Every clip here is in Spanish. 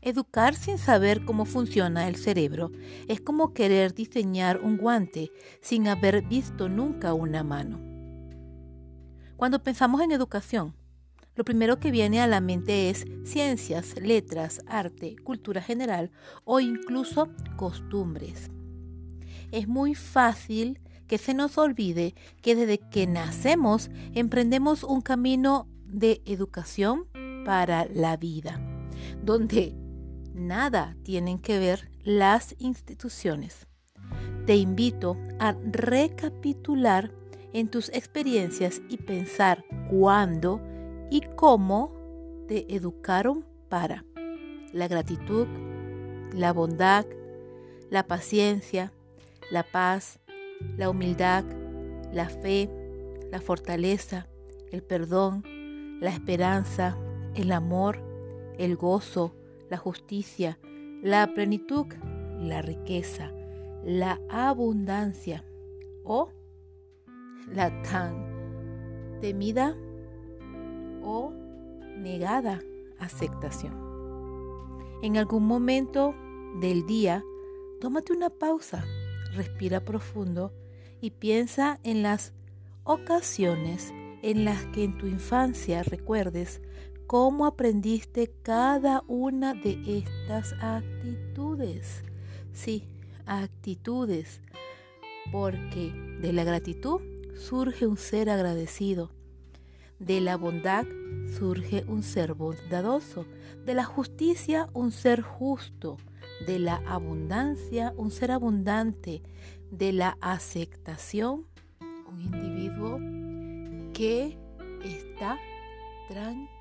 Educar sin saber cómo funciona el cerebro es como querer diseñar un guante sin haber visto nunca una mano. Cuando pensamos en educación, lo primero que viene a la mente es ciencias, letras, arte, cultura general o incluso costumbres. Es muy fácil que se nos olvide que desde que nacemos emprendemos un camino de educación para la vida, donde nada tienen que ver las instituciones. Te invito a recapitular en tus experiencias y pensar cuándo y cómo te educaron para la gratitud, la bondad, la paciencia, la paz, la humildad, la fe, la fortaleza, el perdón, la esperanza, el amor, el gozo, la justicia, la plenitud, la riqueza, la abundancia o la tan temida o negada aceptación. En algún momento del día, tómate una pausa, respira profundo y piensa en las ocasiones en las que en tu infancia recuerdes cómo aprendiste cada una de estas actitudes. Sí, actitudes, porque de la gratitud surge un ser agradecido, de la bondad surge un ser bondadoso, de la justicia un ser justo, de la abundancia un ser abundante, de la aceptación un individuo que está tranquilo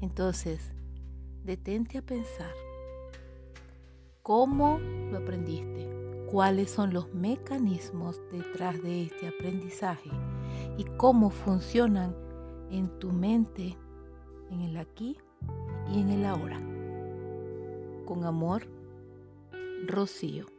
entonces, detente a pensar cómo lo aprendiste, cuáles son los mecanismos detrás de este aprendizaje y cómo funcionan en tu mente, en el aquí y en el ahora. Con amor, Rocío.